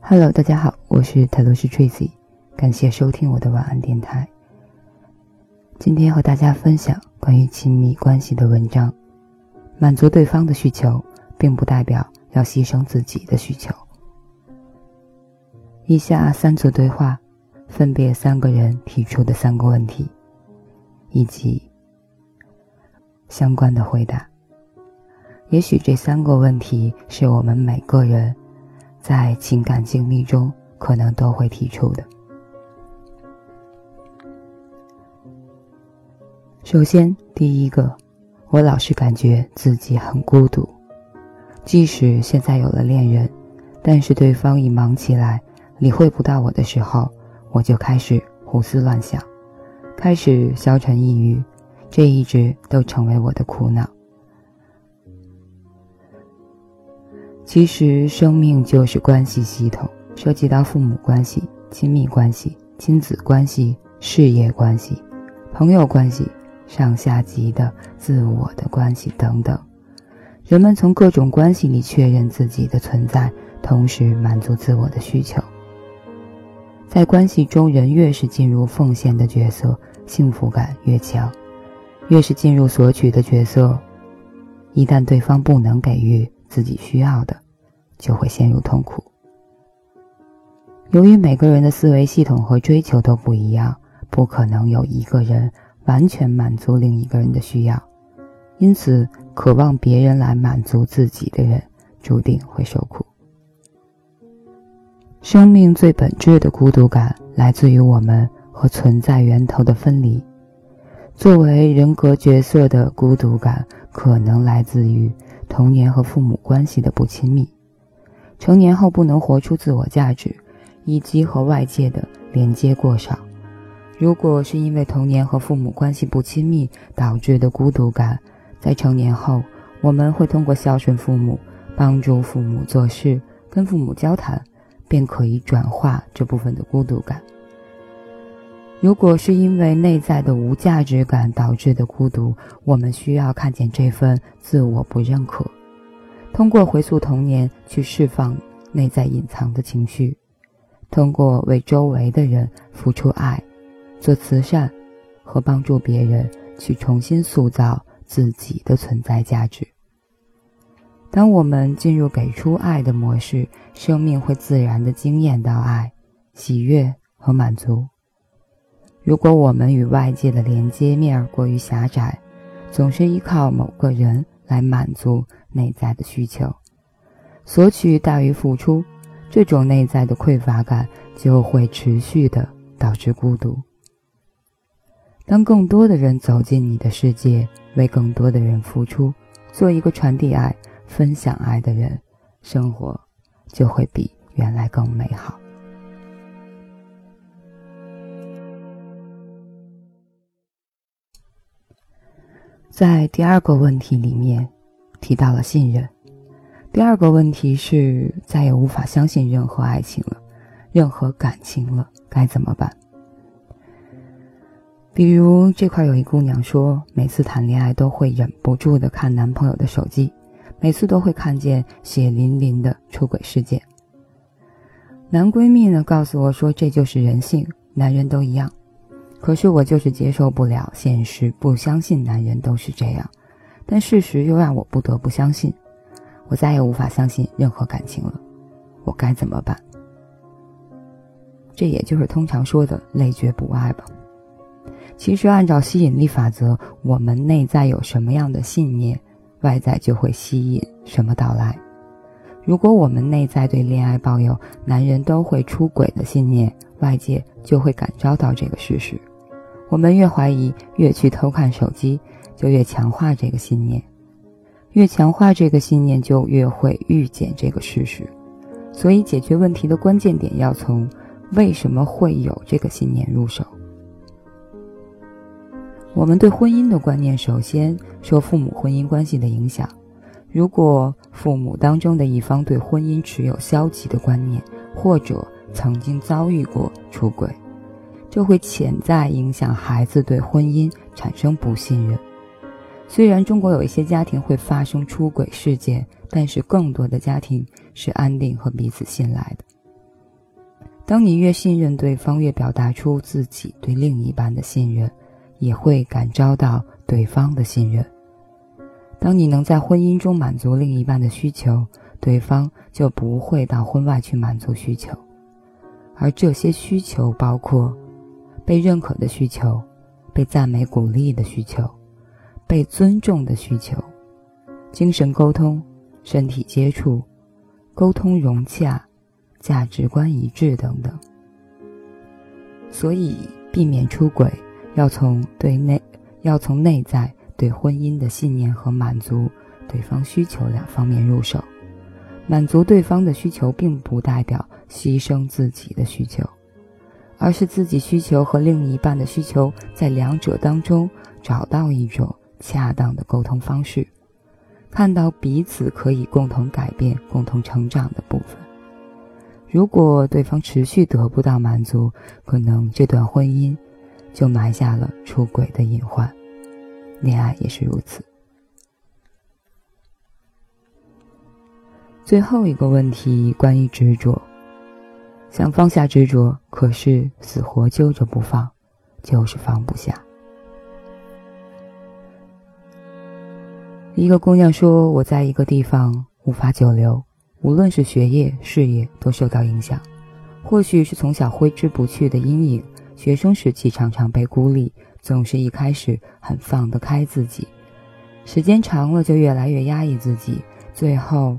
Hello，大家好，我是泰罗斯 Tracy，感谢收听我的晚安电台。今天和大家分享关于亲密关系的文章。满足对方的需求，并不代表要牺牲自己的需求。以下三组对话，分别三个人提出的三个问题，以及相关的回答。也许这三个问题是我们每个人。在情感经历中，可能都会提出的。首先，第一个，我老是感觉自己很孤独，即使现在有了恋人，但是对方一忙起来，理会不到我的时候，我就开始胡思乱想，开始消沉抑郁，这一直都成为我的苦恼。其实，生命就是关系系统，涉及到父母关系、亲密关系、亲子关系、事业关系、朋友关系、上下级的自我的关系等等。人们从各种关系里确认自己的存在，同时满足自我的需求。在关系中，人越是进入奉献的角色，幸福感越强；越是进入索取的角色，一旦对方不能给予。自己需要的，就会陷入痛苦。由于每个人的思维系统和追求都不一样，不可能有一个人完全满足另一个人的需要，因此，渴望别人来满足自己的人，注定会受苦。生命最本质的孤独感，来自于我们和存在源头的分离。作为人格角色的孤独感，可能来自于。童年和父母关系的不亲密，成年后不能活出自我价值，以及和外界的连接过少。如果是因为童年和父母关系不亲密导致的孤独感，在成年后，我们会通过孝顺父母、帮助父母做事、跟父母交谈，便可以转化这部分的孤独感。如果是因为内在的无价值感导致的孤独，我们需要看见这份自我不认可，通过回溯童年去释放内在隐藏的情绪，通过为周围的人付出爱、做慈善和帮助别人去重新塑造自己的存在价值。当我们进入给出爱的模式，生命会自然的惊艳到爱、喜悦和满足。如果我们与外界的连接面过于狭窄，总是依靠某个人来满足内在的需求，索取大于付出，这种内在的匮乏感就会持续的导致孤独。当更多的人走进你的世界，为更多的人付出，做一个传递爱、分享爱的人，生活就会比原来更美好。在第二个问题里面，提到了信任。第二个问题是再也无法相信任何爱情了，任何感情了，该怎么办？比如这块有一姑娘说，每次谈恋爱都会忍不住的看男朋友的手机，每次都会看见血淋淋的出轨事件。男闺蜜呢告诉我说，这就是人性，男人都一样。可是我就是接受不了现实，不相信男人都是这样，但事实又让我不得不相信，我再也无法相信任何感情了，我该怎么办？这也就是通常说的累觉不爱吧。其实按照吸引力法则，我们内在有什么样的信念，外在就会吸引什么到来。如果我们内在对恋爱抱有男人都会出轨的信念，外界就会感召到这个事实。我们越怀疑，越去偷看手机，就越强化这个信念；越强化这个信念，就越会预见这个事实。所以，解决问题的关键点要从为什么会有这个信念入手。我们对婚姻的观念，首先受父母婚姻关系的影响。如果父母当中的一方对婚姻持有消极的观念，或者曾经遭遇过出轨。这会潜在影响孩子对婚姻产生不信任。虽然中国有一些家庭会发生出轨事件，但是更多的家庭是安定和彼此信赖的。当你越信任对方，越表达出自己对另一半的信任，也会感召到对方的信任。当你能在婚姻中满足另一半的需求，对方就不会到婚外去满足需求。而这些需求包括被认可的需求、被赞美鼓励的需求、被尊重的需求、精神沟通、身体接触、沟通融洽。价值观一致等等，所以避免出轨，要从对内，要从内在对婚姻的信念和满足对方需求两方面入手。满足对方的需求，并不代表牺牲自己的需求，而是自己需求和另一半的需求在两者当中找到一种恰当的沟通方式，看到彼此可以共同改变、共同成长的部分。如果对方持续得不到满足，可能这段婚姻就埋下了出轨的隐患。恋爱也是如此。最后一个问题，关于执着，想放下执着，可是死活揪着不放，就是放不下。一个姑娘说：“我在一个地方无法久留。”无论是学业、事业都受到影响，或许是从小挥之不去的阴影。学生时期常常被孤立，总是一开始很放得开自己，时间长了就越来越压抑自己，最后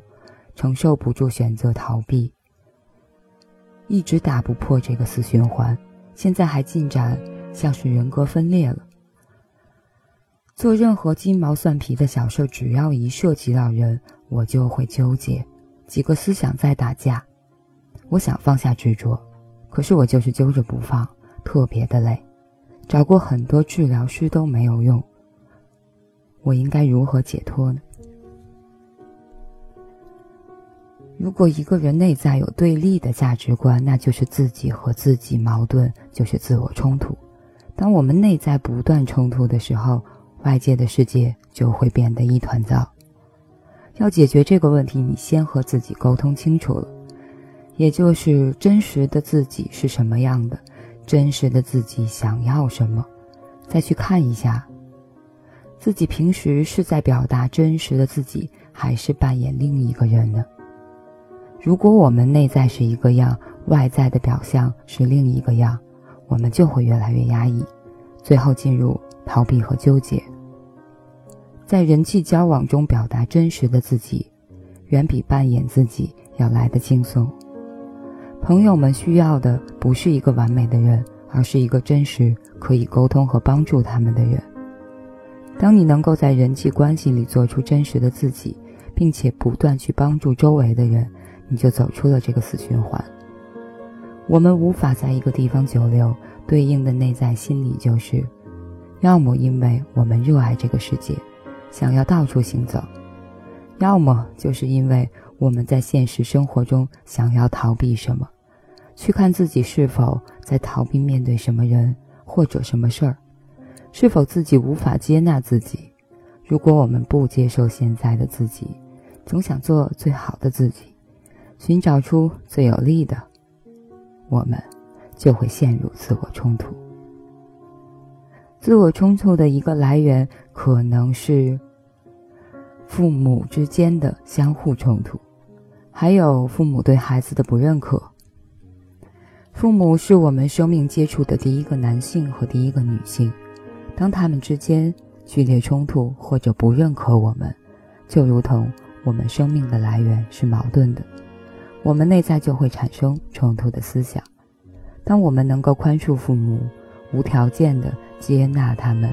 承受不住，选择逃避，一直打不破这个死循环。现在还进展，像是人格分裂了。做任何鸡毛蒜皮的小事，只要一涉及到人，我就会纠结。几个思想在打架，我想放下执着，可是我就是揪着不放，特别的累。找过很多治疗师都没有用，我应该如何解脱呢？如果一个人内在有对立的价值观，那就是自己和自己矛盾，就是自我冲突。当我们内在不断冲突的时候，外界的世界就会变得一团糟。要解决这个问题，你先和自己沟通清楚了，也就是真实的自己是什么样的，真实的自己想要什么，再去看一下，自己平时是在表达真实的自己，还是扮演另一个人呢？如果我们内在是一个样，外在的表象是另一个样，我们就会越来越压抑，最后进入逃避和纠结。在人际交往中表达真实的自己，远比扮演自己要来的轻松。朋友们需要的不是一个完美的人，而是一个真实可以沟通和帮助他们的人。当你能够在人际关系里做出真实的自己，并且不断去帮助周围的人，你就走出了这个死循环。我们无法在一个地方久留，对应的内在心理就是：要么因为我们热爱这个世界。想要到处行走，要么就是因为我们在现实生活中想要逃避什么，去看自己是否在逃避面对什么人或者什么事儿，是否自己无法接纳自己。如果我们不接受现在的自己，总想做最好的自己，寻找出最有利的，我们就会陷入自我冲突。自我冲突的一个来源可能是父母之间的相互冲突，还有父母对孩子的不认可。父母是我们生命接触的第一个男性和第一个女性，当他们之间剧烈冲突或者不认可我们，就如同我们生命的来源是矛盾的，我们内在就会产生冲突的思想。当我们能够宽恕父母，无条件的。接纳他们，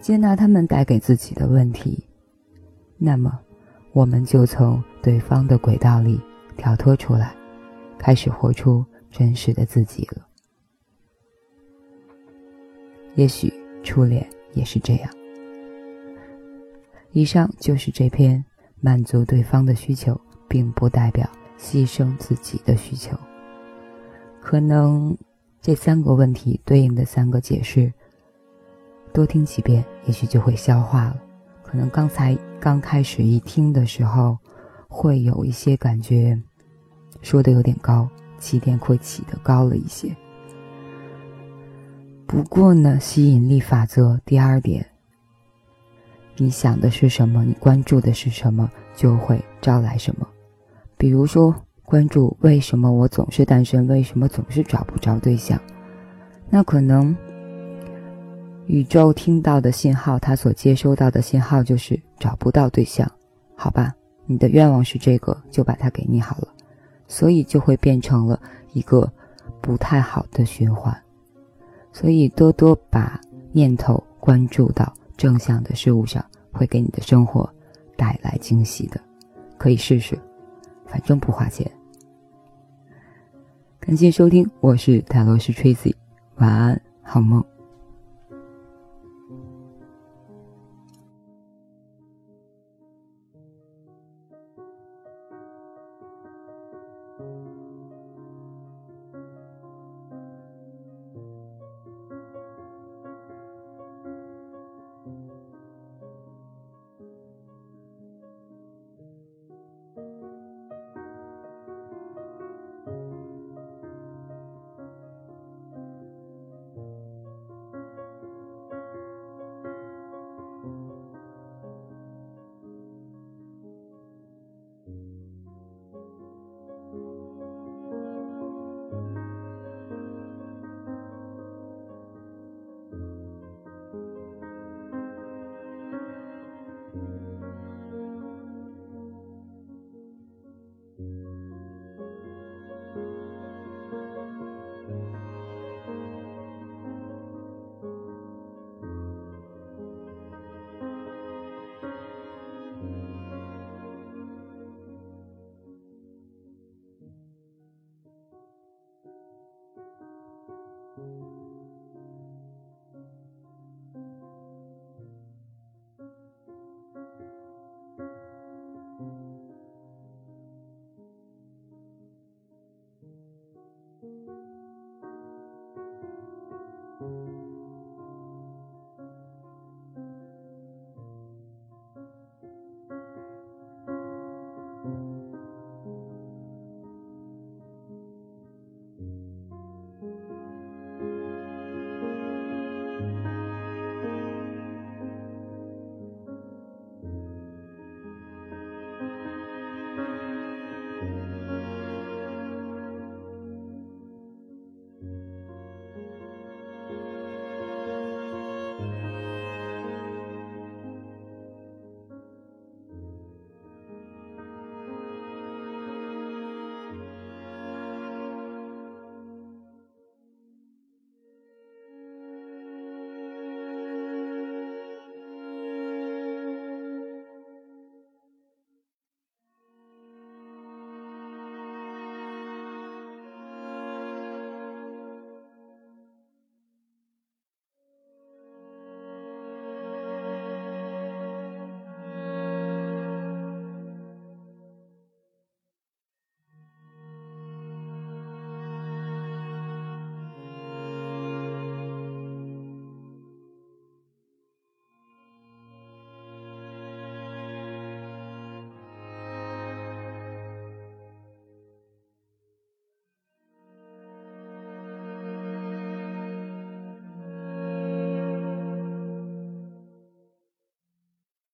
接纳他们带给自己的问题，那么，我们就从对方的轨道里跳脱出来，开始活出真实的自己了。也许初恋也是这样。以上就是这篇满足对方的需求，并不代表牺牲自己的需求。可能。这三个问题对应的三个解释，多听几遍，也许就会消化了。可能刚才刚开始一听的时候，会有一些感觉，说的有点高，起点会起的高了一些。不过呢，吸引力法则第二点，你想的是什么，你关注的是什么，就会招来什么。比如说，关注为什么我总是单身，为什么总是找不着对象，那可能宇宙听到的信号，它所接收到的信号就是找不到对象，好吧？你的愿望是这个，就把它给你好了，所以就会变成了一个不太好的循环。所以，多多把念头关注到正向的事物上，会给你的生活带来惊喜的。可以试试，反正不花钱。感谢收听，我是泰罗斯 Tracy，晚安，好梦。